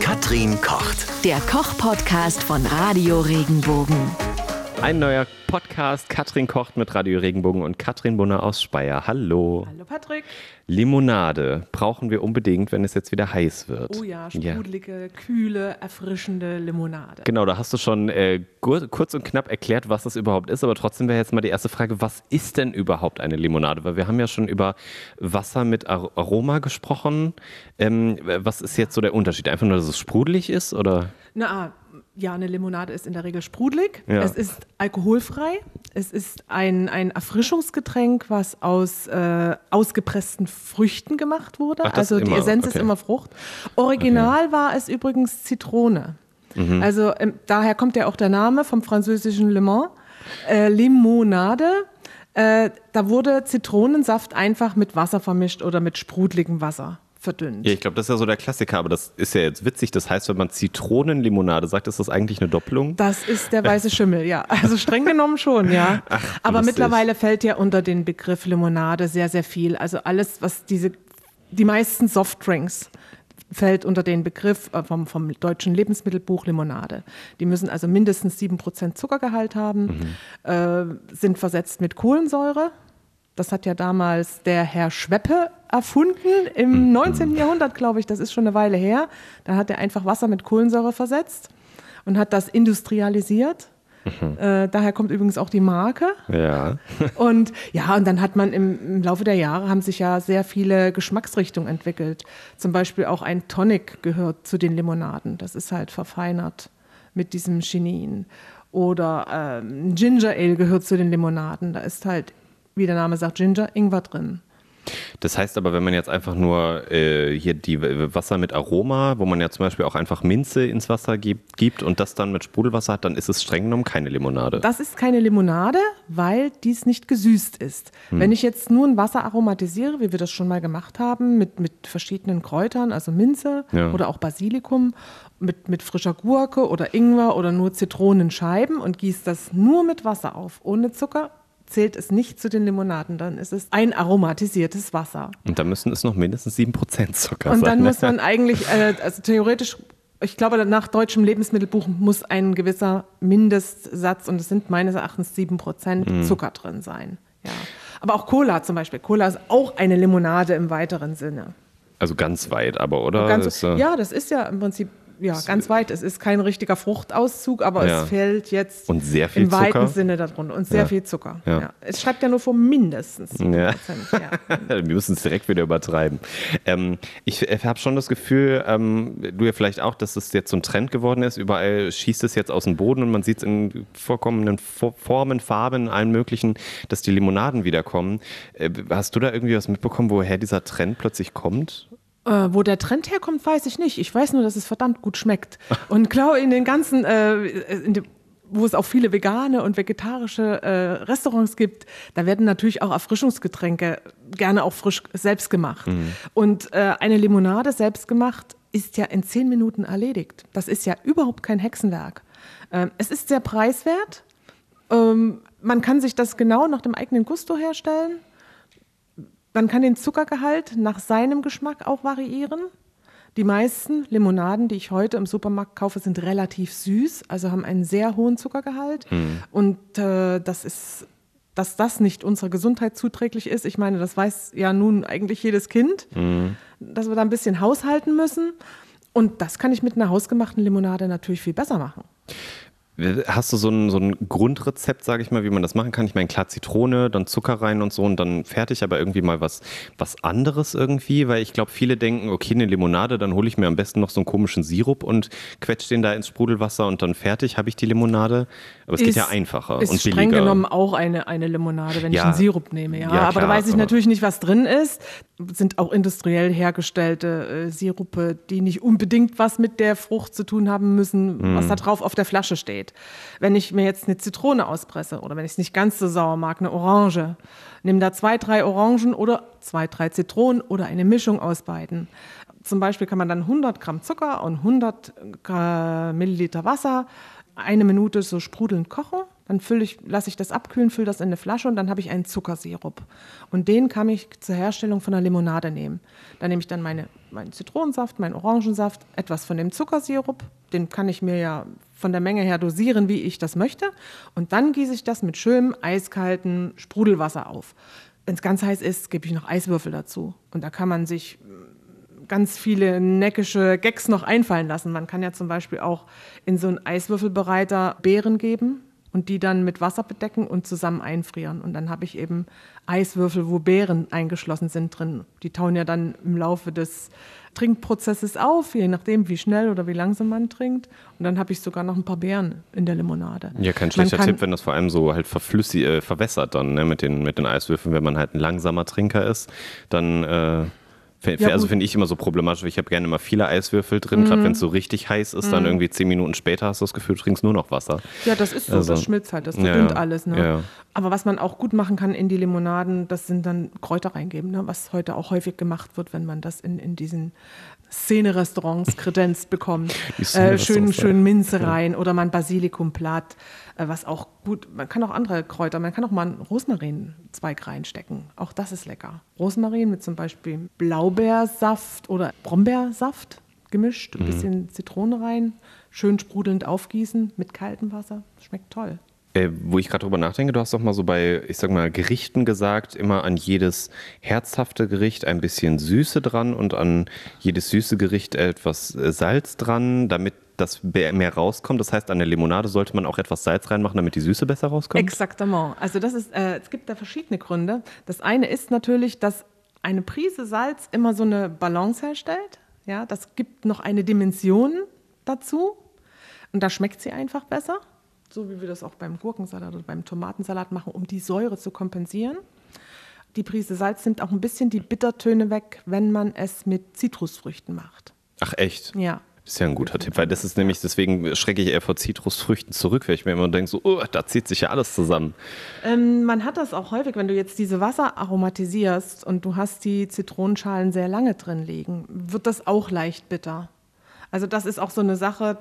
Katrin kocht. Der Koch-Podcast von Radio Regenbogen. Ein neuer Podcast. Katrin kocht mit Radio Regenbogen und Katrin Bunner aus Speyer. Hallo. Hallo Patrick. Limonade brauchen wir unbedingt, wenn es jetzt wieder heiß wird. Oh ja, sprudelige, kühle, erfrischende Limonade. Genau, da hast du schon äh, kurz und knapp erklärt, was das überhaupt ist. Aber trotzdem wäre jetzt mal die erste Frage, was ist denn überhaupt eine Limonade? Weil wir haben ja schon über Wasser mit Ar Aroma gesprochen. Ähm, was ist jetzt so der Unterschied? Einfach nur, dass es sprudelig ist oder? Na, ja, eine Limonade ist in der Regel sprudelig. Ja. Es ist alkoholfrei. Es ist ein, ein Erfrischungsgetränk, was aus äh, ausgepressten Früchten gemacht wurde. Ach, also die immer, Essenz okay. ist immer Frucht. Original war es übrigens Zitrone. Mhm. Also ähm, daher kommt ja auch der Name vom französischen Le Mans. Äh, Limonade. Äh, da wurde Zitronensaft einfach mit Wasser vermischt oder mit sprudeligem Wasser verdünnt. Ja, ich glaube, das ist ja so der Klassiker, aber das ist ja jetzt witzig. Das heißt, wenn man Zitronenlimonade sagt, ist das eigentlich eine Doppelung? Das ist der weiße Schimmel, ja. Also streng genommen schon, ja. Aber lustig. mittlerweile fällt ja unter den Begriff Limonade sehr, sehr viel. Also alles, was diese, die meisten Softdrinks fällt unter den Begriff äh, vom, vom deutschen Lebensmittelbuch Limonade. Die müssen also mindestens 7% Zuckergehalt haben, äh, sind versetzt mit Kohlensäure. Das hat ja damals der Herr Schweppe erfunden im 19. Jahrhundert, glaube ich. Das ist schon eine Weile her. Da hat er einfach Wasser mit Kohlensäure versetzt und hat das industrialisiert. Äh, daher kommt übrigens auch die Marke. Ja. Und ja, und dann hat man im, im Laufe der Jahre haben sich ja sehr viele Geschmacksrichtungen entwickelt. Zum Beispiel auch ein Tonic gehört zu den Limonaden. Das ist halt verfeinert mit diesem Chinin. Oder ähm, Ginger Ale gehört zu den Limonaden. Da ist halt, wie der Name sagt, Ginger, Ingwer drin. Das heißt aber, wenn man jetzt einfach nur äh, hier die Wasser mit Aroma, wo man ja zum Beispiel auch einfach Minze ins Wasser gibt, gibt und das dann mit Sprudelwasser hat, dann ist es streng genommen keine Limonade. Das ist keine Limonade, weil dies nicht gesüßt ist. Hm. Wenn ich jetzt nur ein Wasser aromatisiere, wie wir das schon mal gemacht haben, mit, mit verschiedenen Kräutern, also Minze Ja. oder auch Basilikum, mit, mit frischer Gurke oder Ingwer oder nur Zitronenscheiben und gieße das nur mit Wasser auf, ohne Zucker, zählt es nicht zu den Limonaden. Dann ist es ein aromatisiertes Wasser. Und da müssen es noch mindestens 7% Zucker Und sein. dann ne? muss man eigentlich, äh, also theoretisch, ich glaube, nach deutschem Lebensmittelbuch muss ein gewisser Mindestsatz, und es sind meines Erachtens 7% Mhm. Zucker drin sein. Ja. Aber auch Cola zum Beispiel. Cola ist auch eine Limonade im weiteren Sinne. Also ganz weit, aber oder? Ganz, äh, ja, das ist ja im Prinzip ja, ganz weit. Es ist kein richtiger Fruchtauszug, aber Ja. es fällt jetzt Und sehr viel im weiten Zucker? Sinne darunter. Und sehr Ja. viel Zucker. Ja. Es schreibt ja nur vor mindestens 7%. Ja. Wir müssen es direkt wieder übertreiben. Ähm, ich habe schon das Gefühl, ähm, du ja vielleicht auch, dass es jetzt so ein Trend geworden ist. Überall schießt es jetzt aus dem Boden und man sieht es in vorkommenden Fo- Formen, Farben, allen möglichen, dass die Limonaden wiederkommen. Äh, hast du da irgendwie was mitbekommen, woher dieser Trend plötzlich kommt? Äh, wo der Trend herkommt, weiß ich nicht. Ich weiß nur, dass es verdammt gut schmeckt. Und glaube, in den ganzen, äh, in dem, wo es auch viele vegane und vegetarische äh, Restaurants gibt, da werden natürlich auch Erfrischungsgetränke gerne auch frisch selbst gemacht. Und äh, eine Limonade selbst gemacht ist ja in zehn Minuten erledigt. Das ist ja überhaupt kein Hexenwerk. Ähm, es ist sehr preiswert. Ähm, man kann sich das genau nach dem eigenen Gusto herstellen. Man kann den Zuckergehalt nach seinem Geschmack auch variieren. Die meisten Limonaden, die ich heute im Supermarkt kaufe, sind relativ süß, also haben einen sehr hohen Zuckergehalt. Und äh, das ist, dass das nicht unserer Gesundheit zuträglich ist. Ich meine, das weiß ja nun eigentlich jedes Kind, dass wir da ein bisschen haushalten müssen. Und das kann ich mit einer hausgemachten Limonade natürlich viel besser machen. Hast du so ein, so ein Grundrezept, sage ich mal, wie man das machen kann? Ich meine, klar, Zitrone, dann Zucker rein und so und dann fertig, aber irgendwie mal was, was anderes irgendwie, weil ich glaube, viele denken, okay, eine Limonade, dann hole ich mir am besten noch so einen komischen Sirup und quetsche den da ins Sprudelwasser und dann fertig habe ich die Limonade. Aber es geht ja einfacher ist und billiger. streng genommen auch eine, eine Limonade, wenn Ja. ich einen Sirup nehme. Ja, Ja, aber klar, da weiß ich natürlich nicht, was drin ist. Sind auch industriell hergestellte äh, Sirupe, die nicht unbedingt was mit der Frucht zu tun haben müssen, Hm. was da drauf auf der Flasche steht. Wenn ich mir jetzt eine Zitrone auspresse oder wenn ich es nicht ganz so sauer mag, eine Orange, nimm da zwei, drei Orangen oder zwei, drei Zitronen oder eine Mischung aus beiden. Zum Beispiel kann man dann 100 Gramm Zucker und 100 Gra- Milliliter Wasser eine Minute so sprudelnd kochen, Dann ich, lasse ich das abkühlen, fülle das in eine Flasche und dann habe ich einen Zuckersirup. Und den kann ich zur Herstellung von einer Limonade nehmen. Da nehme ich dann meine, meinen Zitronensaft, meinen Orangensaft, etwas von dem Zuckersirup. Den kann ich mir ja von der Menge her dosieren, wie ich das möchte. Und dann gieße ich das mit schönem, eiskaltem Sprudelwasser auf. Wenn es ganz heiß ist, gebe ich noch Eiswürfel dazu. Und da kann man sich ganz viele neckische Gags noch einfallen lassen. Man kann ja zum Beispiel auch in so einen Eiswürfelbereiter Beeren geben und die dann mit Wasser bedecken und zusammen einfrieren. Und dann habe ich eben Eiswürfel, wo Beeren eingeschlossen sind drin. Die tauen ja dann im Laufe des Trinkprozesses auf, je nachdem, wie schnell oder wie langsam man trinkt. Und dann habe ich sogar noch ein paar Beeren in der Limonade. Ja, kein schlechter Tipp, wenn das vor allem so halt verflüssig, äh, verwässert dann ne, mit, den, mit den Eiswürfeln. Wenn man halt ein langsamer Trinker ist, dann äh, ja, also finde ich immer so problematisch, weil ich habe gerne immer viele Eiswürfel drin, mhm. gerade wenn es so richtig heiß ist, mhm. dann irgendwie zehn Minuten später hast du das Gefühl, du trinkst nur noch Wasser. Ja, das ist so, also, das schmilzt halt, das verdünnt ja, alles. Ne? Ja. Aber was man auch gut machen kann in die Limonaden, das sind dann Kräuter reingeben, ne? was heute auch häufig gemacht wird, wenn man das in, in diesen Szene-Restaurants kredenzt bekommt. Äh, schön, schön Minze rein oder mal ein Basilikumblatt, was auch gut, man kann auch andere Kräuter, man kann auch mal einen Rosmarinzweig reinstecken. Auch das ist lecker. Rosmarin mit zum Beispiel Blaubeersaft oder Brombeersaft gemischt, ein mhm. bisschen Zitrone rein, schön sprudelnd aufgießen mit kaltem Wasser. Schmeckt toll. Äh, wo ich gerade drüber nachdenke, du hast doch mal so bei, ich sag mal, Gerichten gesagt, immer an jedes herzhafte Gericht ein bisschen Süße dran und an jedes süße Gericht etwas äh, Salz dran, damit das mehr rauskommt. Das heißt, an der Limonade sollte man auch etwas Salz reinmachen, damit die Süße besser rauskommt? Exaktement. Also das ist, äh, es gibt da verschiedene Gründe. Das eine ist natürlich, dass eine Prise Salz immer so eine Balance herstellt. Ja, das gibt noch eine Dimension dazu und da schmeckt sie einfach besser so wie wir das auch beim Gurkensalat oder beim Tomatensalat machen, um die Säure zu kompensieren. Die Prise Salz nimmt auch ein bisschen die Bittertöne weg, wenn man es mit Zitrusfrüchten macht. Ach echt? Ja. Ist ja ein guter Tipp, weil das ist nämlich, deswegen schrecke ich eher vor Zitrusfrüchten zurück, weil ich mir immer denke, so, oh, da zieht sich ja alles zusammen. Ähm, man hat das auch häufig, wenn du jetzt diese Wasser aromatisierst und du hast die Zitronenschalen sehr lange drin liegen, wird das auch leicht bitter. Also das ist auch so eine Sache,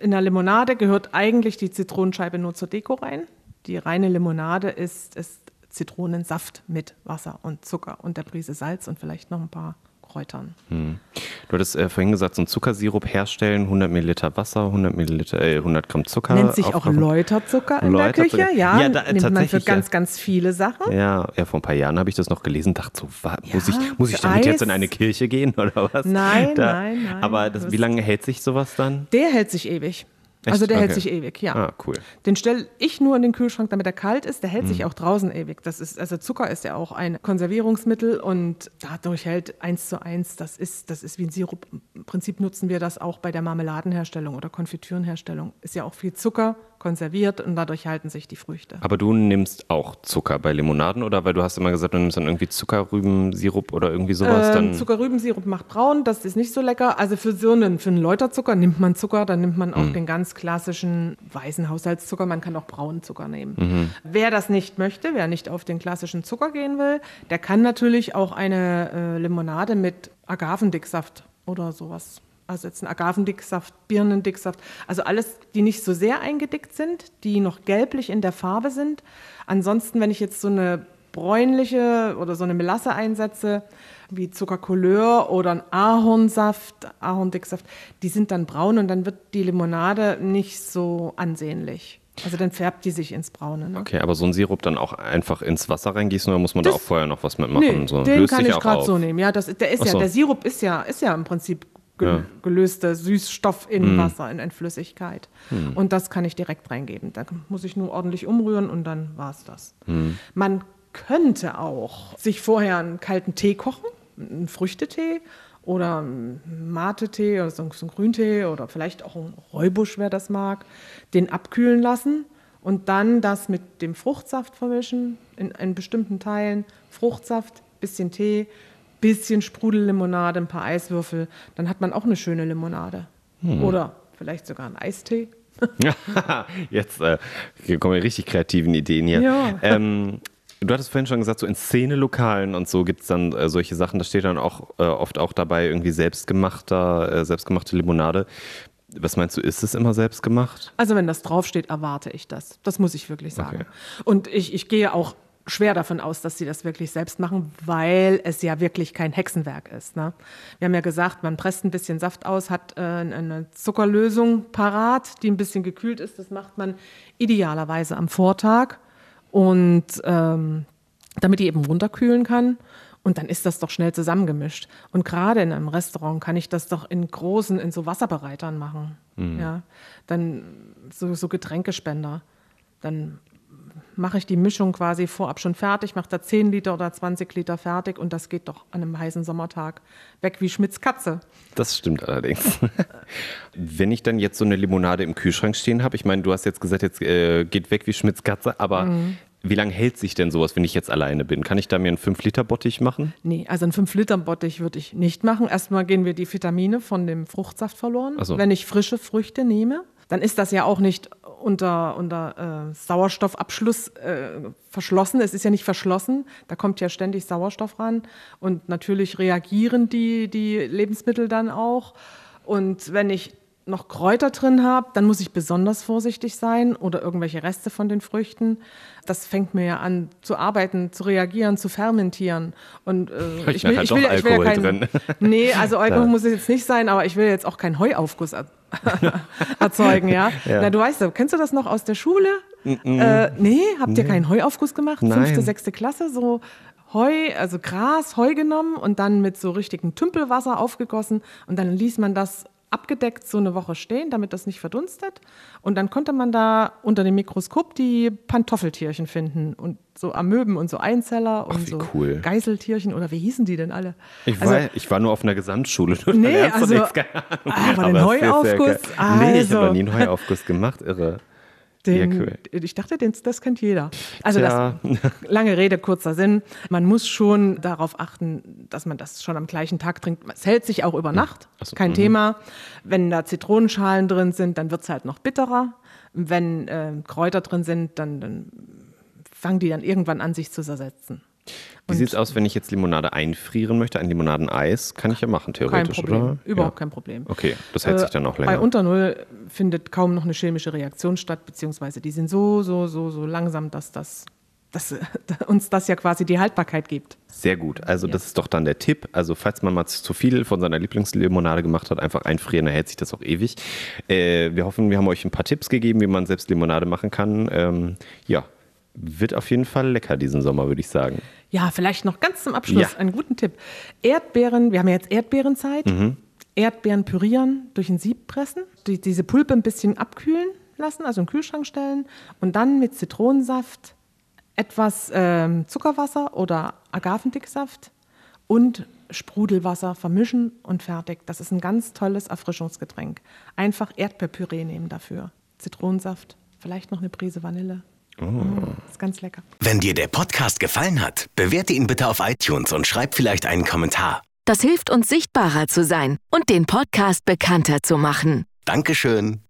in der Limonade gehört eigentlich die Zitronenscheibe nur zur Deko rein. Die reine Limonade ist, ist Zitronensaft mit Wasser und Zucker und der Prise Salz und vielleicht noch ein paar Kräutern. Hm. Du hattest äh, vorhin gesagt, so einen Zuckersirup herstellen, 100 Milliliter Wasser, 100 Milliliter, äh, 100 Gramm Zucker. Nennt sich auch Läuterzucker in der Küche, ja. ja da, nimmt man für ganz, ganz viele Sachen. Ja, ja vor ein paar Jahren habe ich das noch gelesen, dachte so, wa, ja, muss ich, muss ich damit Eis. jetzt in eine Kirche gehen oder was? Nein, da, nein, nein. Aber das, wie lange hält sich sowas dann? Der hält sich ewig. Echt? Also der okay. hält sich ewig, ja. Ah, cool. Den stelle ich nur in den Kühlschrank, damit er kalt ist. Der hält mhm. sich auch draußen ewig. Das ist, also Zucker ist ja auch ein Konservierungsmittel und dadurch hält eins zu eins, das ist, das ist wie ein Sirup. Im Prinzip nutzen wir das auch bei der Marmeladenherstellung oder Konfitürenherstellung. Ist ja auch viel Zucker, konserviert und dadurch halten sich die Früchte. Aber du nimmst auch Zucker bei Limonaden oder weil du hast immer gesagt, du nimmst dann irgendwie Zuckerrübensirup oder irgendwie sowas? Ähm, dann Zuckerrübensirup macht braun, das ist nicht so lecker. Also für so einen, für einen Läuterzucker nimmt man Zucker, dann nimmt man auch mhm. den ganz klassischen weißen Haushaltszucker. Man kann auch braunen Zucker nehmen. Mhm. Wer das nicht möchte, wer nicht auf den klassischen Zucker gehen will, der kann natürlich auch eine äh, Limonade mit Agavendicksaft oder sowas also jetzt ein Agavendicksaft, Birnendicksaft, also alles, die nicht so sehr eingedickt sind, die noch gelblich in der Farbe sind. Ansonsten, wenn ich jetzt so eine bräunliche oder so eine Melasse einsetze, wie Zuckercouleur oder ein Ahornsaft, Ahorndicksaft, die sind dann braun und dann wird die Limonade nicht so ansehnlich. Also dann färbt die sich ins Braune. Ne? Okay, aber so ein Sirup dann auch einfach ins Wasser reingießen oder muss man das, da auch vorher noch was mitmachen? Nee, so, den kann ich gerade so nehmen. Ja, das, der ist so. ja, der Sirup ist ja, ist ja im Prinzip. Gelöster Süßstoff in mhm. Wasser, in, in Flüssigkeit. Mhm. Und das kann ich direkt reingeben. Da muss ich nur ordentlich umrühren und dann war es das. Mhm. Man könnte auch sich vorher einen kalten Tee kochen, einen Früchtetee oder einen Mate-Tee oder so einen Grüntee oder vielleicht auch einen Räubusch, wer das mag, den abkühlen lassen und dann das mit dem Fruchtsaft vermischen, in, in bestimmten Teilen Fruchtsaft, bisschen Tee, bisschen Sprudellimonade, ein paar Eiswürfel, dann hat man auch eine schöne Limonade. Hm. Oder vielleicht sogar einen Eistee. Jetzt äh, kommen wir richtig kreativen Ideen hier. Ja. Ähm, du hattest vorhin schon gesagt, so in Szenelokalen und so gibt es dann äh, solche Sachen, da steht dann auch äh, oft auch dabei irgendwie selbstgemachter, äh, selbstgemachte Limonade. Was meinst du, ist es immer selbst gemacht? Also wenn das draufsteht, erwarte ich das. Das muss ich wirklich sagen. Okay. Und ich, ich gehe auch schwer davon aus, dass sie das wirklich selbst machen, weil es ja wirklich kein Hexenwerk ist. Ne? Wir haben ja gesagt, man presst ein bisschen Saft aus, hat äh, eine Zuckerlösung parat, die ein bisschen gekühlt ist. Das macht man idealerweise am Vortag und ähm, damit die eben runterkühlen kann. Und dann ist das doch schnell zusammengemischt. Und gerade in einem Restaurant kann ich das doch in großen, in so Wasserbereitern machen. Ja, dann so, so Getränkespender. Dann mache ich die Mischung quasi vorab schon fertig, mache da 10 Liter oder 20 Liter fertig und das geht doch an einem heißen Sommertag weg wie Schmitz Katze. Das stimmt allerdings. Wenn ich dann jetzt so eine Limonade im Kühlschrank stehen habe, ich meine, du hast jetzt gesagt, jetzt äh, geht weg wie Schmitz Katze, aber wie lange hält sich denn sowas, wenn ich jetzt alleine bin? Kann ich da mir einen 5-Liter-Bottich machen? Nee, also einen 5-Liter-Bottich würde ich nicht machen. Erstmal gehen wir die Vitamine von dem Fruchtsaft verloren. So. Wenn ich frische Früchte nehme, dann ist das ja auch nicht unter, unter äh, Sauerstoffabschluss äh, verschlossen. Es ist ja nicht verschlossen. Da kommt ja ständig Sauerstoff ran. Und natürlich reagieren die, die Lebensmittel dann auch. Und wenn ich noch Kräuter drin habe, dann muss ich besonders vorsichtig sein oder irgendwelche Reste von den Früchten. Das fängt mir ja an zu arbeiten, zu reagieren, zu fermentieren. Und äh, Ich merke halt ja- will ja Alkohol kein, drin. Nee, also Alkohol muss es jetzt nicht sein, aber ich will jetzt auch keinen Heuaufguss erzeugen, ja? Ja. Na, du weißt ja, kennst du das noch aus der Schule? Äh, nee, habt ihr keinen Heuaufguss gemacht? Nein. Fünfte, sechste Klasse, so Heu, also Gras, Heu genommen und dann mit so richtigem Tümpelwasser aufgegossen und dann ließ man das abgedeckt so eine Woche stehen, damit das nicht verdunstet. Und dann konnte man da unter dem Mikroskop die Pantoffeltierchen finden und so Amöben und so Einzeller und wie so cool. Geiseltierchen oder wie hießen die denn alle? Ich, Also- war, ich war nur auf einer Gesamtschule. Nee, also- nichts, keine Ahnung. Aber den es ist sehr Heuaufguss? geil. Nee, ich habe Also. noch nie einen Heuaufguss gemacht, irre. Den, Ja, cool. Ich dachte, den, das kennt jeder. Also das, lange Rede, kurzer Sinn. Man muss schon darauf achten, dass man das schon am gleichen Tag trinkt. Es hält sich auch über Nacht, Ach so, kein mhm. Thema. Wenn da Zitronenschalen drin sind, dann wird es halt noch bitterer. Wenn äh, Kräuter drin sind, dann, dann fangen die dann irgendwann an, sich zu zersetzen. Wie sieht es aus, wenn ich jetzt Limonade einfrieren möchte? Ein Limonadeneis kann ich ja machen, Kein theoretisch, Problem, oder? überhaupt ja. kein Problem. Okay, das hält sich dann auch länger. Bei unter Null findet kaum noch eine chemische Reaktion statt, beziehungsweise die sind so, so, so, so langsam, dass das dass uns das ja quasi die Haltbarkeit gibt. Sehr gut. Also Ja. das ist doch dann der Tipp. Also falls man mal zu viel von seiner Lieblingslimonade gemacht hat, einfach einfrieren, dann hält sich das auch ewig. Äh, wir hoffen, wir haben euch ein paar Tipps gegeben, wie man selbst Limonade machen kann. Ähm, ja, wird auf jeden Fall lecker diesen Sommer, würde ich sagen. Ja, vielleicht noch ganz zum Abschluss Ja. einen guten Tipp. Erdbeeren, wir haben ja jetzt Erdbeerenzeit. Mhm. Erdbeeren pürieren, durch ein Sieb pressen, die, diese Pulpe ein bisschen abkühlen lassen, also in den Kühlschrank stellen und dann mit Zitronensaft, etwas ähm, Zuckerwasser oder Agavendicksaft und Sprudelwasser vermischen und fertig. Das ist ein ganz tolles Erfrischungsgetränk. Einfach Erdbeerpüree nehmen dafür. Zitronensaft, vielleicht noch eine Prise Vanille. Mm, ist ganz lecker. Wenn dir der Podcast gefallen hat, bewerte ihn bitte auf iTunes und schreib vielleicht einen Kommentar. Das hilft uns sichtbarer zu sein und den Podcast bekannter zu machen. Dankeschön.